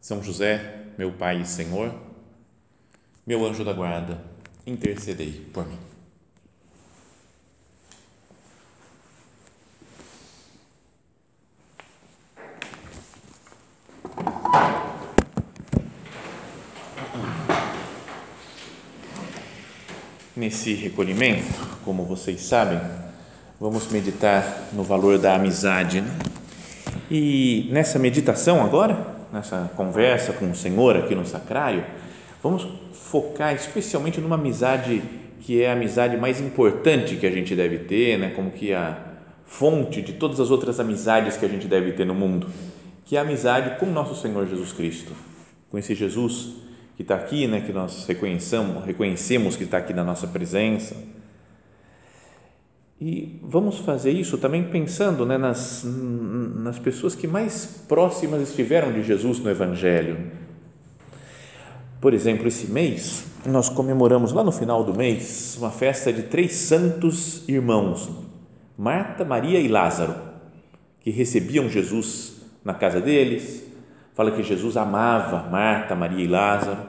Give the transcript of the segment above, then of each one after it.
são José, meu Pai e Senhor, meu anjo da guarda, intercedei por mim. Nesse recolhimento, como vocês sabem, vamos meditar no valor da amizade. Né? E nessa meditação agora, nessa conversa com o Senhor aqui no sacrário, vamos focar especialmente numa amizade que é a amizade mais importante que a gente deve ter, né? como que a fonte de todas as outras amizades que a gente deve ter no mundo, que é a amizade com nosso Senhor Jesus Cristo, com esse Jesus que está aqui, né? que nós reconhecemos, reconhecemos que está aqui na nossa presença, e vamos fazer isso também pensando né, nas, nas pessoas que mais próximas estiveram de Jesus no Evangelho. Por exemplo, esse mês, nós comemoramos lá no final do mês uma festa de três santos irmãos, Marta, Maria e Lázaro, que recebiam Jesus na casa deles. Fala que Jesus amava Marta, Maria e Lázaro.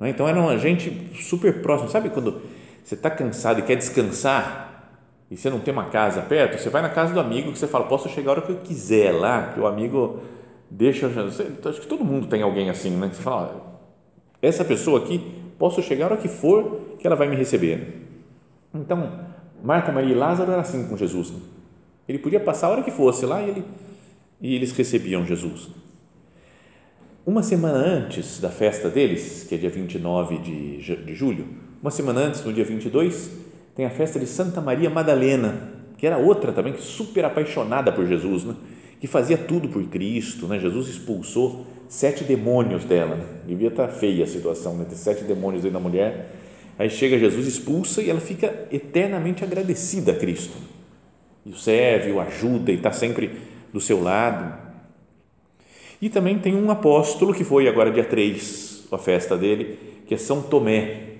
É? Então era uma gente super próxima. Sabe quando você está cansado e quer descansar? E você não tem uma casa perto, você vai na casa do amigo que você fala, posso chegar a hora que eu quiser lá, que o amigo deixa. Você, acho que todo mundo tem alguém assim, né? Que você fala, essa pessoa aqui, posso chegar a hora que for, que ela vai me receber. Então, Marta, Maria e Lázaro era assim com Jesus. Né? Ele podia passar a hora que fosse lá e, ele, e eles recebiam Jesus. Uma semana antes da festa deles, que é dia 29 de, de julho, uma semana antes, no dia 22, tem a festa de Santa Maria Madalena, que era outra também, super apaixonada por Jesus, né? que fazia tudo por Cristo. Né? Jesus expulsou sete demônios dela. Né? Devia estar feia a situação, né? ter sete demônios dentro da mulher. Aí chega Jesus, expulsa e ela fica eternamente agradecida a Cristo. E o serve, o ajuda e está sempre do seu lado. E também tem um apóstolo que foi agora dia 3, a festa dele, que é São Tomé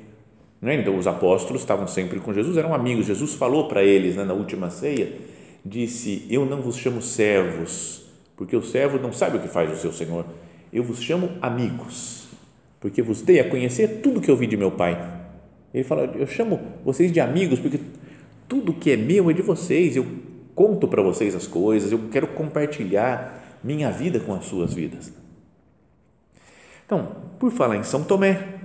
né? Então, os apóstolos estavam sempre com Jesus, eram amigos. Jesus falou para eles né, na última ceia: disse, Eu não vos chamo servos, porque o servo não sabe o que faz o seu senhor. Eu vos chamo amigos, porque vos dei a conhecer tudo que eu vi de meu Pai. Ele fala: Eu chamo vocês de amigos, porque tudo que é meu é de vocês. Eu conto para vocês as coisas, eu quero compartilhar minha vida com as suas vidas. Então, por falar em São Tomé,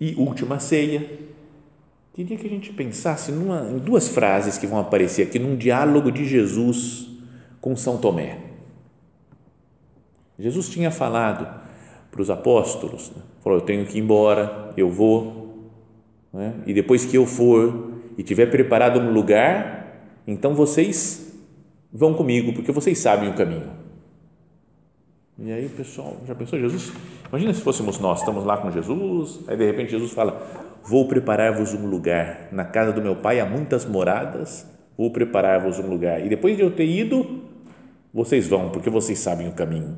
e última ceia. Queria que a gente pensasse numa, em duas frases que vão aparecer aqui num diálogo de Jesus com São Tomé. Jesus tinha falado para os apóstolos, né? falou: Eu tenho que ir embora, eu vou, né? e depois que eu for e tiver preparado um lugar, então vocês vão comigo, porque vocês sabem o caminho. E aí, pessoal, já pensou Jesus? Imagina se fôssemos nós, estamos lá com Jesus, aí de repente Jesus fala: Vou preparar-vos um lugar. Na casa do meu pai há muitas moradas, vou preparar-vos um lugar. E depois de eu ter ido, vocês vão, porque vocês sabem o caminho.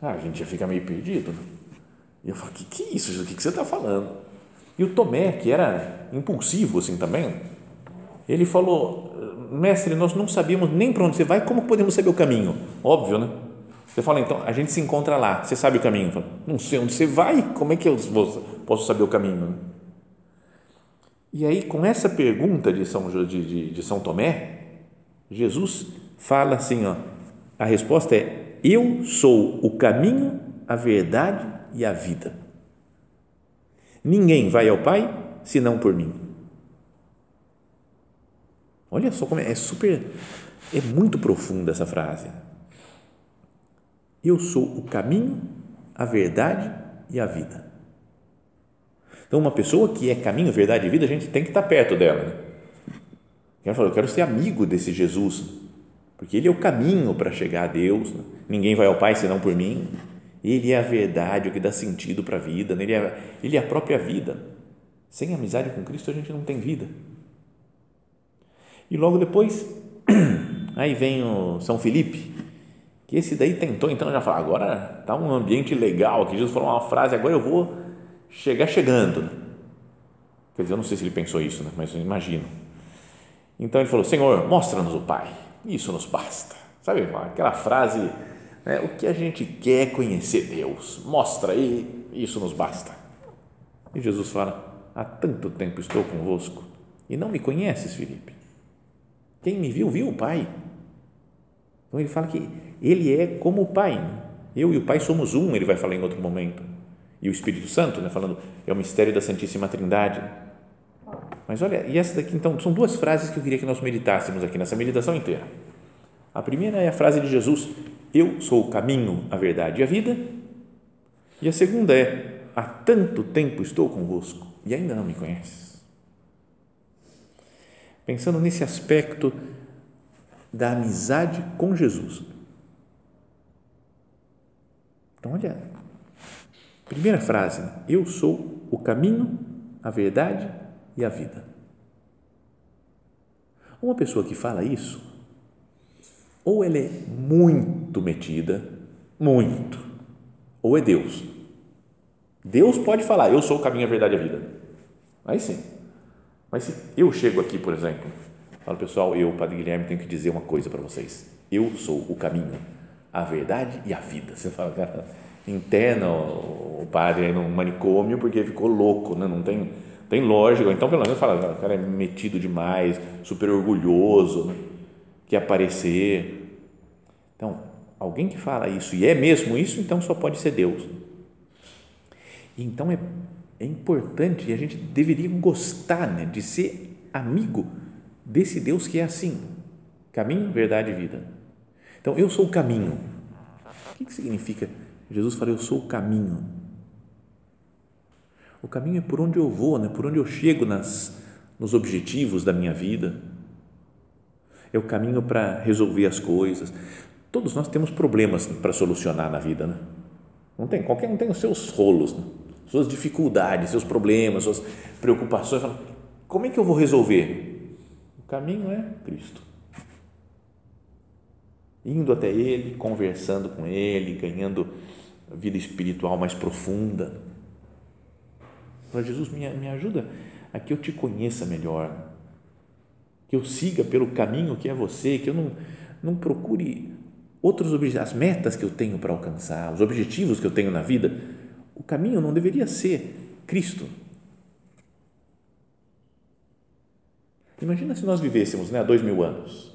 Ah, a gente já fica meio perdido. Né? E eu falo: Que que é isso? O que você está falando? E o Tomé, que era impulsivo assim também, ele falou: Mestre, nós não sabíamos nem para onde você vai, como podemos saber o caminho? Óbvio, né? Você fala, então, a gente se encontra lá, você sabe o caminho? Não sei onde você vai, como é que eu posso saber o caminho? E aí, com essa pergunta de São, de, de, de São Tomé, Jesus fala assim: ó, a resposta é: Eu sou o caminho, a verdade e a vida. Ninguém vai ao Pai senão por mim. Olha só como é, é super, é muito profunda essa frase. Eu sou o caminho, a verdade e a vida. Então, uma pessoa que é caminho, verdade e vida, a gente tem que estar perto dela. Né? Eu falo, eu quero ser amigo desse Jesus, porque Ele é o caminho para chegar a Deus. Né? Ninguém vai ao Pai senão por mim. Ele é a verdade, o que dá sentido para a vida. Né? Ele é, ele é a própria vida. Sem amizade com Cristo a gente não tem vida. E logo depois, aí vem o São Felipe, que esse daí tentou então já falar, agora está um ambiente legal aqui, Jesus falou uma frase, agora eu vou chegar chegando. Quer dizer, eu não sei se ele pensou isso, né? mas eu imagino. Então ele falou, Senhor, mostra-nos o Pai isso nos basta. Sabe aquela frase, né, o que a gente quer conhecer Deus, mostra aí, isso nos basta. E Jesus fala: Há tanto tempo estou convosco e não me conheces, Felipe. Quem me viu, viu o Pai. Então ele fala que ele é como o Pai. Eu e o Pai somos um, ele vai falar em outro momento. E o Espírito Santo, né, falando, é o mistério da Santíssima Trindade. Mas olha, e essa daqui então, são duas frases que eu queria que nós meditássemos aqui nessa meditação inteira. A primeira é a frase de Jesus: Eu sou o caminho, a verdade e a vida. E a segunda é: Há tanto tempo estou convosco e ainda não me conheces. Pensando nesse aspecto da amizade com Jesus. Então, olha, primeira frase: Eu sou o caminho, a verdade e a vida. Uma pessoa que fala isso, ou ela é muito metida, muito, ou é Deus. Deus pode falar, eu sou o caminho, a verdade e a vida. Aí sim. Mas se eu chego aqui, por exemplo, falo, pessoal, eu, Padre Guilherme, tenho que dizer uma coisa para vocês. Eu sou o caminho, a verdade e a vida. Você fala, cara, interna o padre no manicômio porque ficou louco, né? não tem tem lógica, então pelo menos fala, o cara é metido demais, super orgulhoso, né? quer aparecer. Então, alguém que fala isso e é mesmo isso, então só pode ser Deus. Então é, é importante e a gente deveria gostar né, de ser amigo desse Deus que é assim: caminho, verdade e vida. Então, eu sou o caminho. O que, significa? Jesus fala, eu sou o caminho o caminho é por onde eu vou, né? por onde eu chego nas, nos objetivos da minha vida. É o caminho para resolver as coisas. Todos nós temos problemas para solucionar na vida, né? Não tem, qualquer um tem os seus rolos, né? suas dificuldades, seus problemas, suas preocupações. Como é que eu vou resolver? Caminho é Cristo. Indo até Ele, conversando com Ele, ganhando vida espiritual mais profunda para Jesus, me, me ajuda a que eu te conheça melhor, que eu siga pelo caminho que é você, que eu não, não procure outros objetivos, as metas que eu tenho para alcançar, os objetivos que eu tenho na vida. O caminho não deveria ser Cristo. Imagina se nós vivêssemos né, há dois mil anos.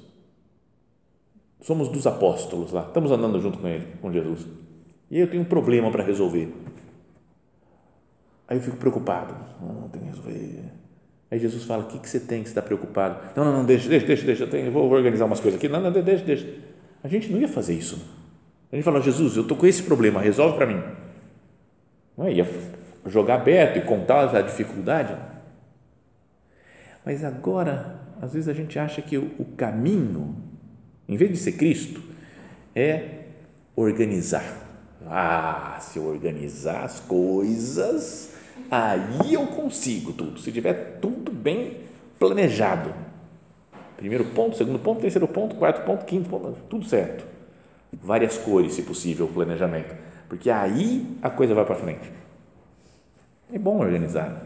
Somos dos apóstolos lá, estamos andando junto com ele, com Jesus. E eu tenho um problema para resolver Aí eu fico preocupado. Não, tem que resolver. Aí Jesus fala: O que, que você tem que está preocupado? Não, não, não, deixa, deixa, deixa, deixa. Eu, tenho, vou organizar umas coisas aqui. Não, não, deixa, deixa. A gente não ia fazer isso. A gente fala: Jesus, eu estou com esse problema, resolve para mim. Não é? Ia jogar aberto e contar a dificuldade. Mas agora, às vezes a gente acha que o, caminho, em vez de ser Cristo, é organizar. Ah, se eu organizar as coisas, aí eu consigo tudo, se tiver tudo bem planejado. Primeiro ponto, segundo ponto, terceiro ponto, quarto ponto, quinto ponto, tudo certo. Várias cores, se possível, o planejamento, porque aí a coisa vai para frente. É bom organizar,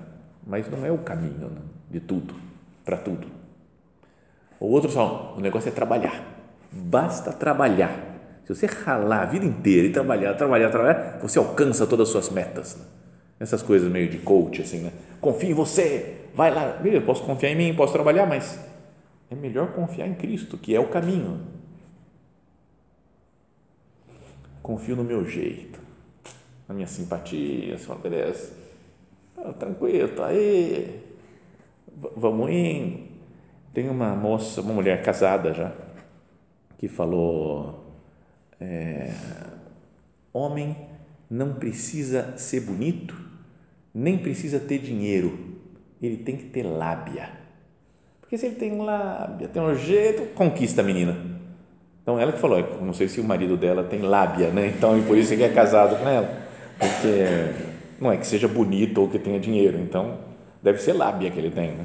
mas não é o caminho né, de tudo, para tudo. O outro só, o negócio é trabalhar. Basta trabalhar. Se você ralar a vida inteira e trabalhar, trabalhar, trabalhar, você alcança todas as suas metas. Né? essas coisas meio de coach, assim, né? Confia em você, vai lá, beleza, posso confiar em mim, posso trabalhar, mas é melhor confiar em Cristo, que é o caminho. Confio no meu jeito, na minha simpatia, beleza, ah, tranquilo, tá aí, vamos indo. Tem uma moça, uma mulher casada já, que falou, é, homem não precisa ser bonito nem precisa ter dinheiro, ele tem que ter lábia. Porque se ele tem lábia, tem um jeito, conquista a menina. Então ela que falou, é, não sei se o marido dela tem lábia, né? Então e por isso que é casado com ela, porque não é que seja bonito ou que tenha dinheiro, então deve ser lábia que ele tem. Né?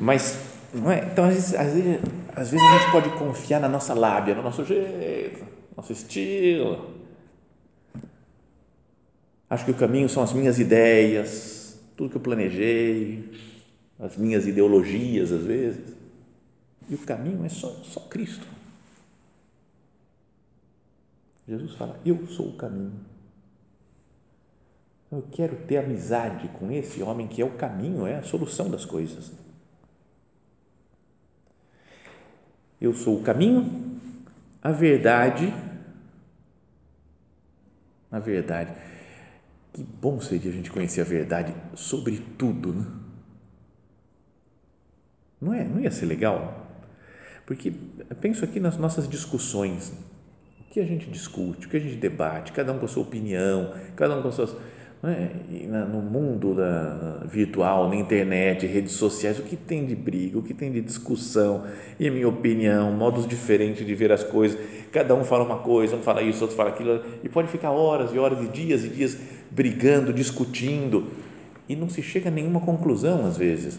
Mas não é? Então às vezes, às vezes, às vezes a gente pode confiar na nossa lábia, no nosso jeito, nosso estilo. Acho que o caminho são as minhas ideias, tudo que eu planejei, as minhas ideologias às vezes. E o caminho é só, só Cristo. Jesus fala: Eu sou o caminho. Eu quero ter amizade com esse homem que é o caminho, é a solução das coisas. Eu sou o caminho, a verdade, a verdade. Que bom seria a gente conhecer a verdade sobre tudo, né? Não é? Não ia ser legal? Porque penso aqui nas nossas discussões. O que a gente discute, o que a gente debate, cada um com a sua opinião, cada um com as suas. É? no mundo da, virtual, na internet, redes sociais, o que tem de briga, o que tem de discussão, e a minha opinião, modos diferentes de ver as coisas, cada um fala uma coisa, um fala isso, outro fala aquilo, e pode ficar horas e horas e dias e dias brigando, discutindo, e não se chega a nenhuma conclusão às vezes.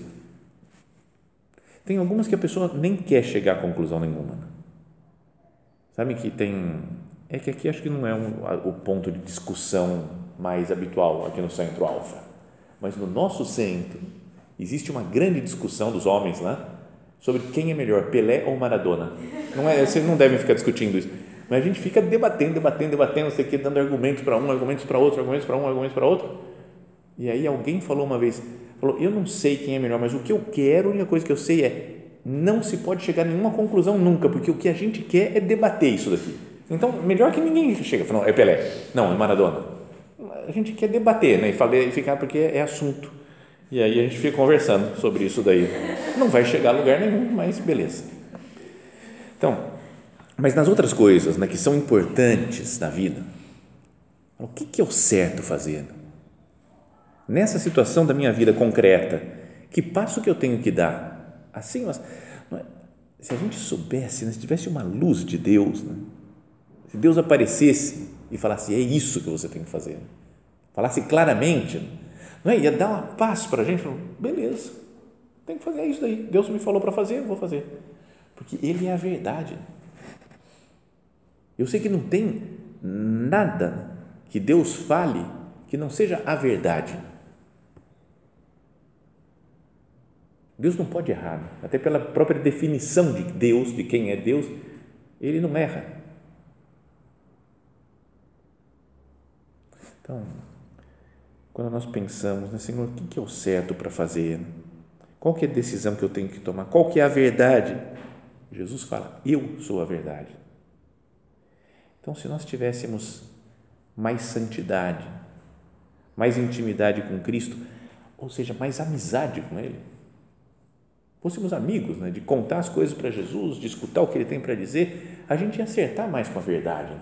Tem algumas que a pessoa nem quer chegar a conclusão nenhuma. Sabe que tem. É que aqui acho que não é um, o ponto de discussão mais habitual aqui no centro alfa. Mas no nosso centro existe uma grande discussão dos homens lá sobre quem é melhor, Pelé ou Maradona. Não é, vocês não devem ficar discutindo isso. Mas a gente fica debatendo, debatendo, debatendo, sei o que, dando argumentos para um, argumentos para outro, argumentos para um, argumentos para outro. E aí alguém falou uma vez, falou, eu não sei quem é melhor, mas o que eu quero, a única coisa que eu sei é, não se pode chegar a nenhuma conclusão nunca, porque o que a gente quer é debater isso daqui. Então, melhor que ninguém chega, fala, é Pelé, não, é Maradona. A gente quer debater, né, e, falar, e ficar porque é assunto. E aí a gente fica conversando sobre isso daí. Não vai chegar a lugar nenhum, mas beleza. Então, mas nas outras coisas, né, que são importantes na vida, o que, que é o certo fazer? Nessa situação da minha vida concreta, que passo que eu tenho que dar? Assim, mas, é, se a gente soubesse, né, se tivesse uma luz de Deus, né, se Deus aparecesse e falasse, é isso que você tem que fazer, falasse claramente, não é? ia dar uma paz para a gente, beleza, tem que fazer é isso daí, Deus me falou para fazer, vou fazer, porque Ele é a verdade. Eu sei que não tem nada que Deus fale que não seja a verdade. Deus não pode errar, até pela própria definição de Deus, de quem é Deus, ele não erra. Então, quando nós pensamos, né, Senhor, o que é o certo para fazer? Qual que é a decisão que eu tenho que tomar? Qual que é a verdade? Jesus fala, eu sou a verdade. Então, se nós tivéssemos mais santidade, mais intimidade com Cristo, ou seja, mais amizade com Ele, fôssemos amigos, né, de contar as coisas para Jesus, de escutar o que Ele tem para dizer, a gente ia acertar mais com a verdade.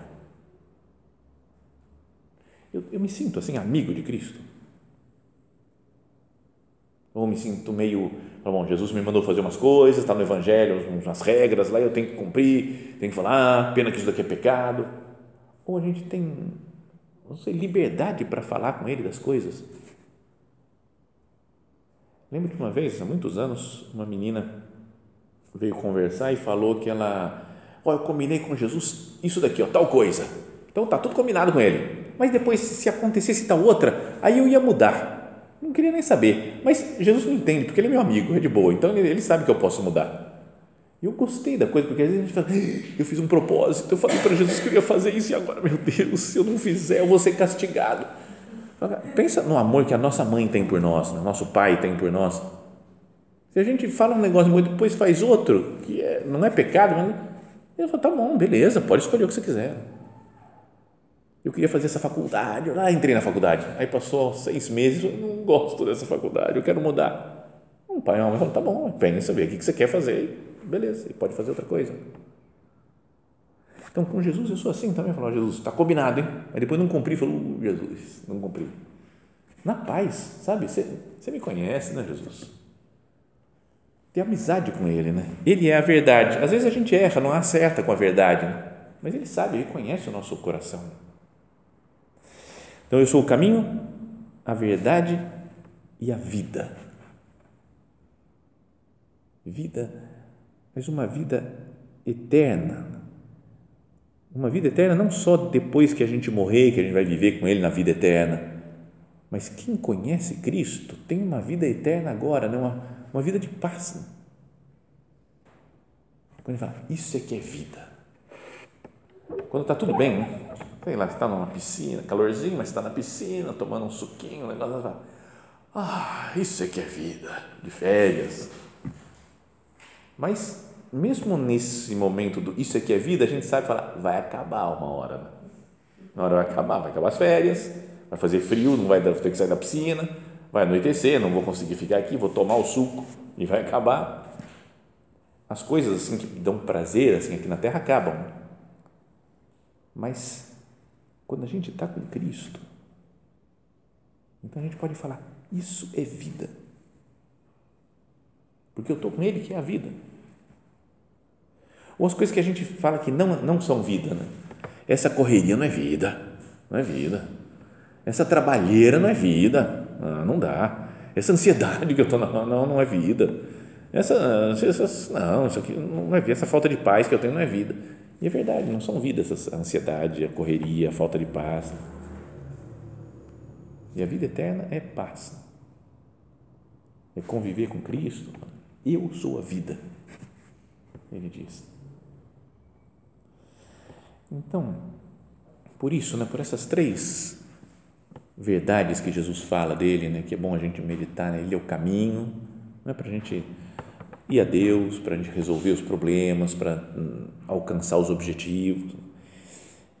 Eu, eu me sinto assim, amigo de Cristo. Ou me sinto meio, bom, Jesus me mandou fazer umas coisas, está no Evangelho, umas regras lá, eu tenho que cumprir, tenho que falar, ah, pena que isso daqui é pecado. Ou a gente tem, não sei, liberdade para falar com Ele das coisas Lembro que uma vez, há muitos anos, uma menina veio conversar e falou que ela, ó, oh, eu combinei com Jesus isso daqui, ó, tal coisa. Então tá tudo combinado com ele. Mas depois, se acontecesse tal outra, aí eu ia mudar. Não queria nem saber. Mas Jesus me entende, porque ele é meu amigo, é de boa. Então ele, sabe que eu posso mudar. Eu gostei da coisa, porque às vezes a gente fala, eu fiz um propósito, eu falei para Jesus que eu ia fazer isso e agora, meu Deus, se eu não fizer, eu vou ser castigado. Pensa no amor que a nossa mãe tem por nós, o nosso pai tem por nós. Se a gente fala um negócio muito, depois faz outro, que é, não é pecado, mas fala, tá bom, beleza, pode escolher o que você quiser. Eu queria fazer essa faculdade, eu lá entrei na faculdade. Aí passou seis meses, eu não gosto dessa faculdade, eu quero mudar. Um pai e uma mãe falam, tá bom, pensa, vê o que você quer fazer, beleza, e pode fazer outra coisa. Então, com Jesus eu sou assim também. Falou, Jesus, está combinado, hein? Aí depois não cumpri, falou, uh, Jesus, não cumpri. Na paz, sabe? Você, você me conhece, né, Jesus? ter amizade com Ele, né? Ele é a verdade. Às vezes a gente erra, não acerta com a verdade, né? mas Ele sabe, Ele conhece o nosso coração. Então eu sou o caminho, a verdade e a vida. Vida, mas uma vida eterna. Uma vida eterna não só depois que a gente morrer, que a gente vai viver com Ele na vida eterna, mas quem conhece Cristo tem uma vida eterna agora, né? uma, uma vida de paz. Quando ele fala, isso é que é vida. Quando está tudo bem, né? Sei lá, está numa piscina, calorzinho, mas está na piscina, tomando um suquinho, um negócio, fala, ah, isso é que é vida, de férias. Mas mesmo nesse momento do isso é que é vida, a gente sabe falar, vai acabar uma hora. Né? Uma hora vai acabar, vai acabar as férias, vai fazer frio, não vai ter que sair da piscina, vai anoitecer, não vou conseguir ficar aqui, vou tomar o suco e vai acabar. As coisas assim que dão prazer assim aqui na terra acabam. Mas quando a gente está com Cristo, então a gente pode falar: isso é vida. Porque eu estou com Ele, que é a vida. Ou as coisas que a gente fala que não, não são vida, né? Essa correria não é vida, não é vida. Essa trabalheira não é vida, ah, não dá. Essa ansiedade que eu estou, não, não, não é vida. Essa, essa, não, isso aqui não é vida. Essa falta de paz que eu tenho não é vida. E é verdade, não são vida essa ansiedade, a correria, a falta de paz. E a vida eterna é paz. É conviver com Cristo. Eu sou a vida. Ele diz. Então, por isso, né, por essas três verdades que Jesus fala dele, né, que é bom a gente meditar, né, ele é o caminho, não é para a gente ir a Deus, para a gente resolver os problemas, para hum, alcançar os objetivos.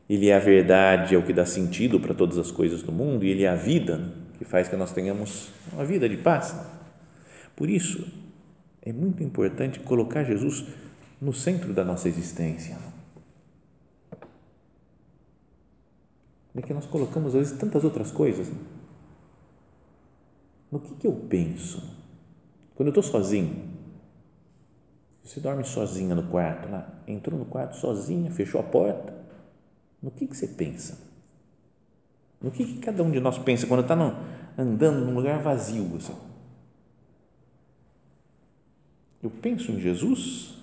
Ele é a verdade, é o que dá sentido para todas as coisas do mundo, e ele é a vida né, que faz que nós tenhamos uma vida de paz. Por isso, é muito importante colocar Jesus no centro da nossa existência. É que nós colocamos, às vezes, tantas outras coisas. Né? No que, que eu penso? Quando eu estou sozinho, você dorme sozinha no quarto, lá, entrou no quarto sozinha, fechou a porta, no que, que você pensa? No que, que cada um de nós pensa quando está andando num lugar vazio? Assim? Eu penso em Jesus,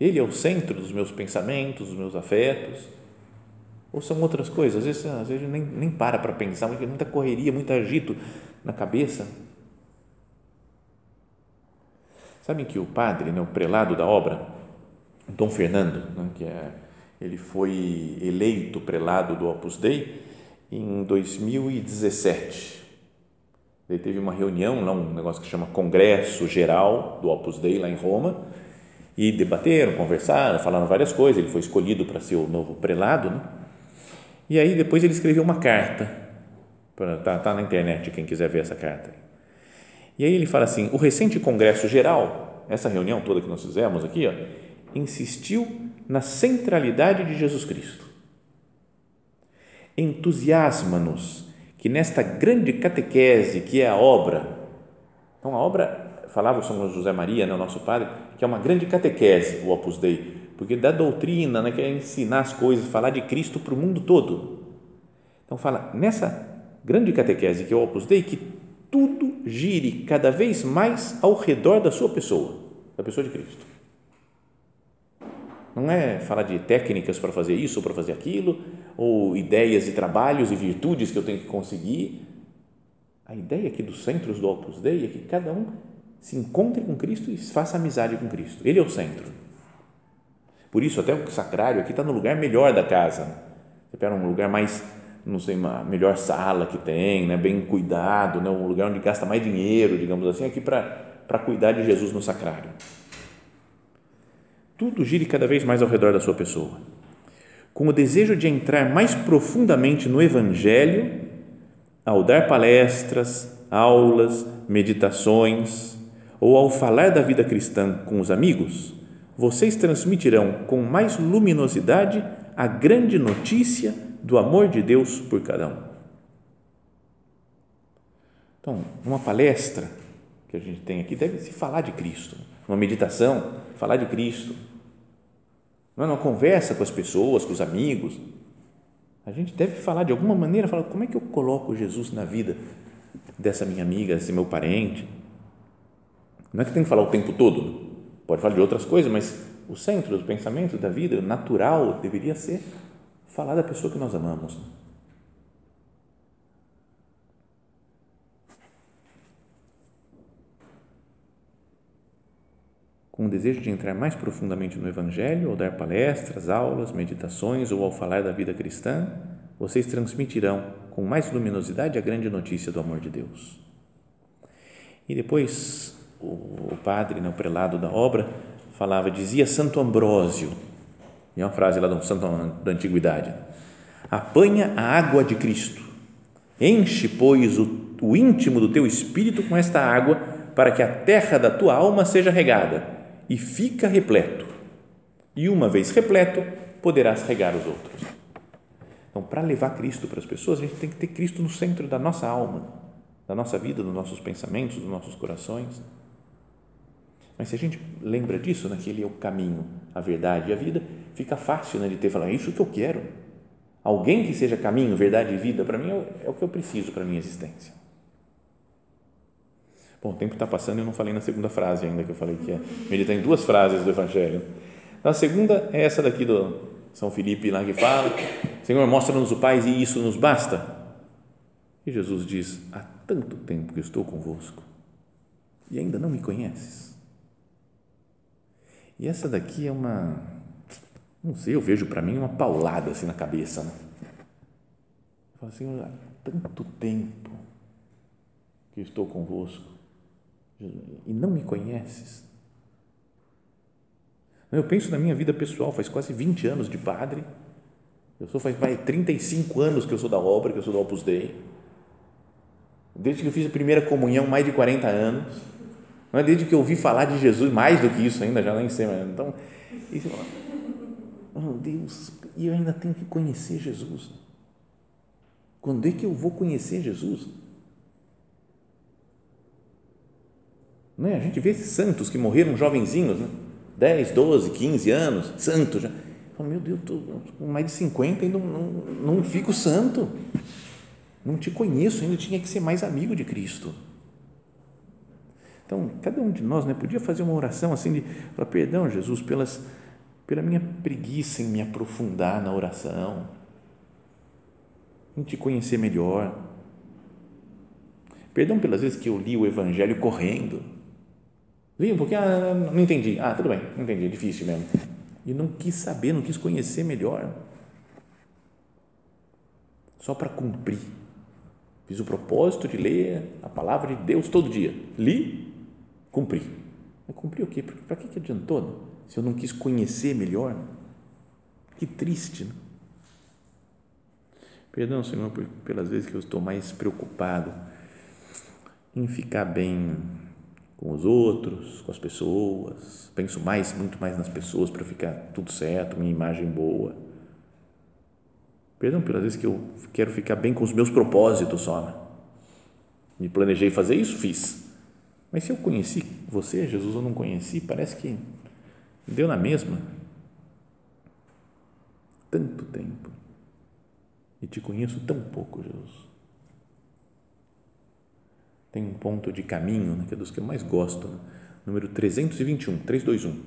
Ele é o centro dos meus pensamentos, dos meus afetos, ou são outras coisas? Às vezes, às vezes nem, nem para para pensar, muita correria, muito agito na cabeça Sabem que o padre, né, o prelado da obra, Dom Fernando, né, que é, ele foi eleito prelado do Opus Dei em 2017. Ele teve uma reunião, um negócio que chama Congresso Geral do Opus Dei, lá em Roma, e debateram, conversaram, falaram várias coisas. Ele foi escolhido para ser o novo prelado. Né? E aí depois ele escreveu uma carta, está tá na internet, quem quiser ver essa carta e aí ele fala assim: o recente Congresso Geral, essa reunião toda que nós fizemos aqui, ó, insistiu na centralidade de Jesus Cristo. Entusiasma-nos que nesta grande catequese que é a obra, então a obra, falava o São José Maria, né, o nosso padre, que é uma grande catequese, o Opus Dei, porque da doutrina, né, que é ensinar as coisas, falar de Cristo para o mundo todo. Então fala, nessa grande catequese que é o Opus Dei, que tudo gire cada vez mais ao redor da sua pessoa, da pessoa de Cristo. Não é falar de técnicas para fazer isso ou para fazer aquilo, ou ideias e trabalhos e virtudes que eu tenho que conseguir. A ideia aqui dos centros do Opus Dei é que cada um se encontre com Cristo e faça amizade com Cristo. Ele é o centro. Por isso, até o sacrário aqui está no lugar melhor da casa. Você pega um lugar mais não sei, uma melhor sala que tem, né, bem cuidado, né, um lugar onde gasta mais dinheiro, digamos assim, aqui para cuidar de Jesus no sacrário. Tudo gire cada vez mais ao redor da sua pessoa. Com o desejo de entrar mais profundamente no Evangelho, ao dar palestras, aulas, meditações, ou ao falar da vida cristã com os amigos, vocês transmitirão com mais luminosidade a grande notícia do amor de Deus por cada um. Então, uma palestra que a gente tem aqui deve se falar de Cristo. uma meditação, falar de Cristo. Não é uma conversa com as pessoas, com os amigos. A gente deve falar de alguma maneira, falar como é que eu coloco Jesus na vida dessa minha amiga, desse meu parente. Não é que tem que falar o tempo todo, pode falar de outras coisas, mas o centro do pensamento da vida, natural, deveria ser falar da pessoa que nós amamos. com o desejo de entrar mais profundamente no Evangelho, ou dar palestras, aulas, meditações, ou ao falar da vida cristã, vocês transmitirão com mais luminosidade a grande notícia do amor de Deus. E depois o padre, no prelado da obra, falava, dizia Santo Ambrósio, é uma frase lá do santo da antiguidade, apanha a água de Cristo, enche, pois, o, o íntimo do teu espírito com esta água, para que a terra da tua alma seja regada e fica repleto. E uma vez repleto, poderás regar os outros. Então, para levar Cristo para as pessoas, a gente tem que ter Cristo no centro da nossa alma, da nossa vida, dos nossos pensamentos, dos nossos corações. Mas se a gente lembra disso, né, que Ele é o caminho, a verdade e a vida, fica fácil né, de ter falar, é isso que eu quero. Alguém que seja caminho, verdade e vida, para mim é, é o que eu preciso para a minha existência. Bom, o tempo está passando e eu não falei na segunda frase ainda, que eu falei que é meditar em duas frases do Evangelho. A segunda é essa daqui do São Filipe lá que fala, Senhor, mostra-nos o Pai e isso nos basta. E Jesus diz, há tanto tempo que estou convosco e ainda não me conheces. E essa daqui é uma, não sei, eu vejo para mim uma paulada assim na cabeça. Né? Eu falo, Senhor, há tanto tempo que estou convosco e não me conheces? Eu penso na minha vida pessoal, faz quase 20 anos de padre, eu sou faz mais 35 anos que eu sou da obra, que eu sou do Opus Dei, desde que eu fiz a primeira comunhão, mais de 40 anos, não é desde que eu ouvi falar de Jesus, mais do que isso ainda, já nem sei, mas, então, isso, oh Deus, e eu ainda tenho que conhecer Jesus, quando é que eu vou conhecer Jesus? Né? A gente vê santos que morreram jovenzinhos, né? 10, 12, 15 anos, santos já. Meu Deus, tô com mais de 50 e não, não, não fico santo. Não te conheço, ainda tinha que ser mais amigo de Cristo. Então, cada um de nós né, podia fazer uma oração assim de falar, perdão, Jesus, pelas, pela minha preguiça em me aprofundar na oração, em te conhecer melhor. Perdão pelas vezes que eu li o Evangelho correndo Vi um pouquinho, ah, não entendi. Ah, tudo bem, não entendi, é difícil mesmo. E não quis saber, não quis conhecer melhor. Só para cumprir. Fiz o propósito de ler a palavra de Deus todo dia. Li, cumpri. Mas cumpri o quê? Para que, adiantou? Né? Se eu não quis conhecer melhor. Que triste. Né? Perdão, Senhor, pelas vezes que eu estou mais preocupado em ficar bem com os outros, com as pessoas. Penso mais, muito mais nas pessoas para ficar tudo certo, minha imagem boa. Perdão pelas vezes que eu quero ficar bem com os meus propósitos só. Né? Me planejei fazer isso, fiz. Mas se eu conheci você, Jesus, eu não conheci, parece que deu na mesma. Tanto tempo. E te conheço tão pouco, Jesus tem um ponto de caminho, né, que é dos que eu mais gosto, né? número 321, 321,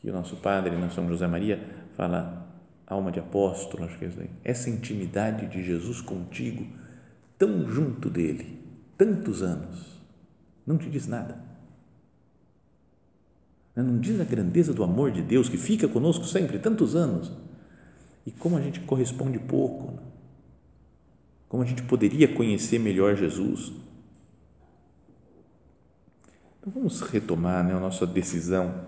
que o nosso padre, né, São José Maria, fala alma de apóstolo, acho que é isso aí, essa intimidade de Jesus contigo, tão junto dele, tantos anos, não te diz nada. Né, não diz a grandeza do amor de Deus que fica conosco sempre, tantos anos. E como a gente corresponde pouco. Né? Como a gente poderia conhecer melhor Jesus? Então vamos retomar né, a nossa decisão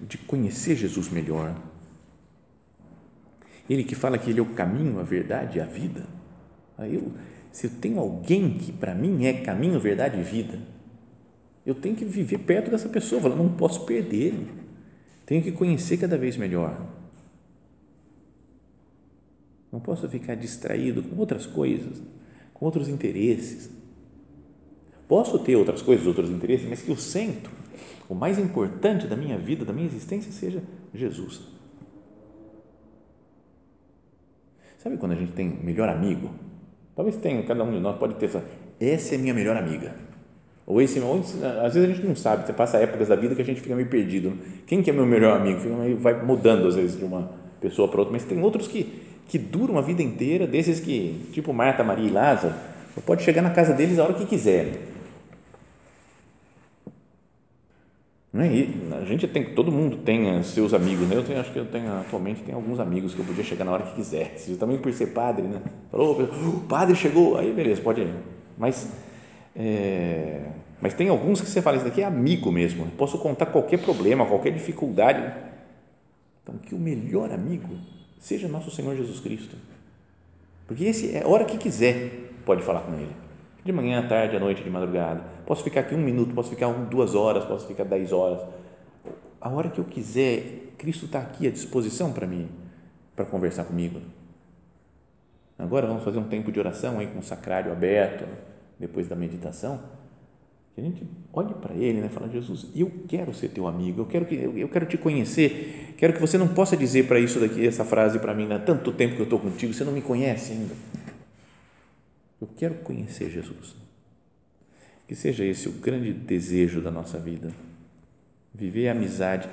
de conhecer Jesus melhor. Ele que fala que ele é o caminho, a verdade e a vida. Aí eu, se eu tenho alguém que para mim é caminho, verdade e vida, eu tenho que viver perto dessa pessoa. Eu não posso perder ele. Tenho que conhecer cada vez melhor. Não posso ficar distraído com outras coisas, com outros interesses. Posso ter outras coisas, outros interesses, mas que o centro, o mais importante da minha vida, da minha existência, seja Jesus. Sabe quando a gente tem melhor amigo? Talvez tenha, cada um de nós pode ter essa, essa é minha melhor amiga. Ou esse, ou, às vezes a gente não sabe, você passa épocas da vida que a gente fica meio perdido. Quem que é meu melhor amigo? Fica meio, vai mudando às vezes de uma pessoa para outra, mas tem outros que, que duram a vida inteira, desses que, tipo Marta, Maria e Lázaro, pode chegar na casa deles a hora que quiser Né? E a gente tem, todo mundo tem seus amigos, né? Eu tenho, acho que eu tenho atualmente tem alguns amigos que eu podia chegar na hora que quisesse. Também por ser padre, né? Falou, o padre chegou, aí beleza, pode ir. Mas é, mas tem alguns que você fala isso daqui é amigo mesmo. Eu posso contar qualquer problema, qualquer dificuldade. Então que o melhor amigo seja nosso Senhor Jesus Cristo, porque esse é a hora que quiser pode falar com ele de manhã, à tarde, à noite, de madrugada. Posso ficar aqui um minuto, posso ficar duas horas, posso ficar dez horas. A hora que eu quiser, Cristo está aqui à disposição para mim, para conversar comigo. Agora vamos fazer um tempo de oração aí com o sacrário aberto, depois da meditação. Que a gente olhe para Ele, né? Fala, Jesus, eu quero ser teu amigo, eu quero que eu quero te conhecer, quero que você não possa dizer para isso daqui essa frase para mim, há tanto tempo que eu estou contigo, você não me conhece ainda. Eu quero conhecer Jesus. Que seja esse o grande desejo da nossa vida. Viver a amizade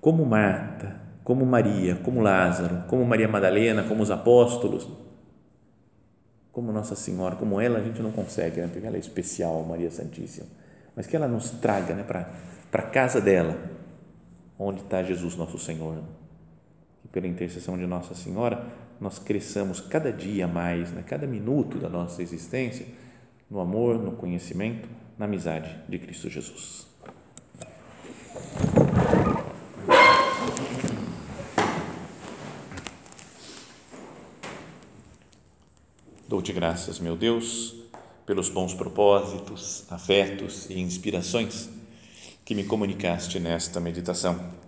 como Marta, como Maria, como Lázaro, como Maria Madalena, como os apóstolos, como Nossa Senhora, como ela a gente não consegue, né? porque ela é especial, Maria Santíssima, mas que ela nos traga né, para a casa dela, onde está Jesus nosso Senhor. Pela intercessão de Nossa Senhora nós cresçamos cada dia mais, né, cada minuto da nossa existência, no amor, no conhecimento, na amizade de Cristo Jesus. Dou-te graças, meu Deus, pelos bons propósitos, afetos e inspirações que me comunicaste nesta meditação.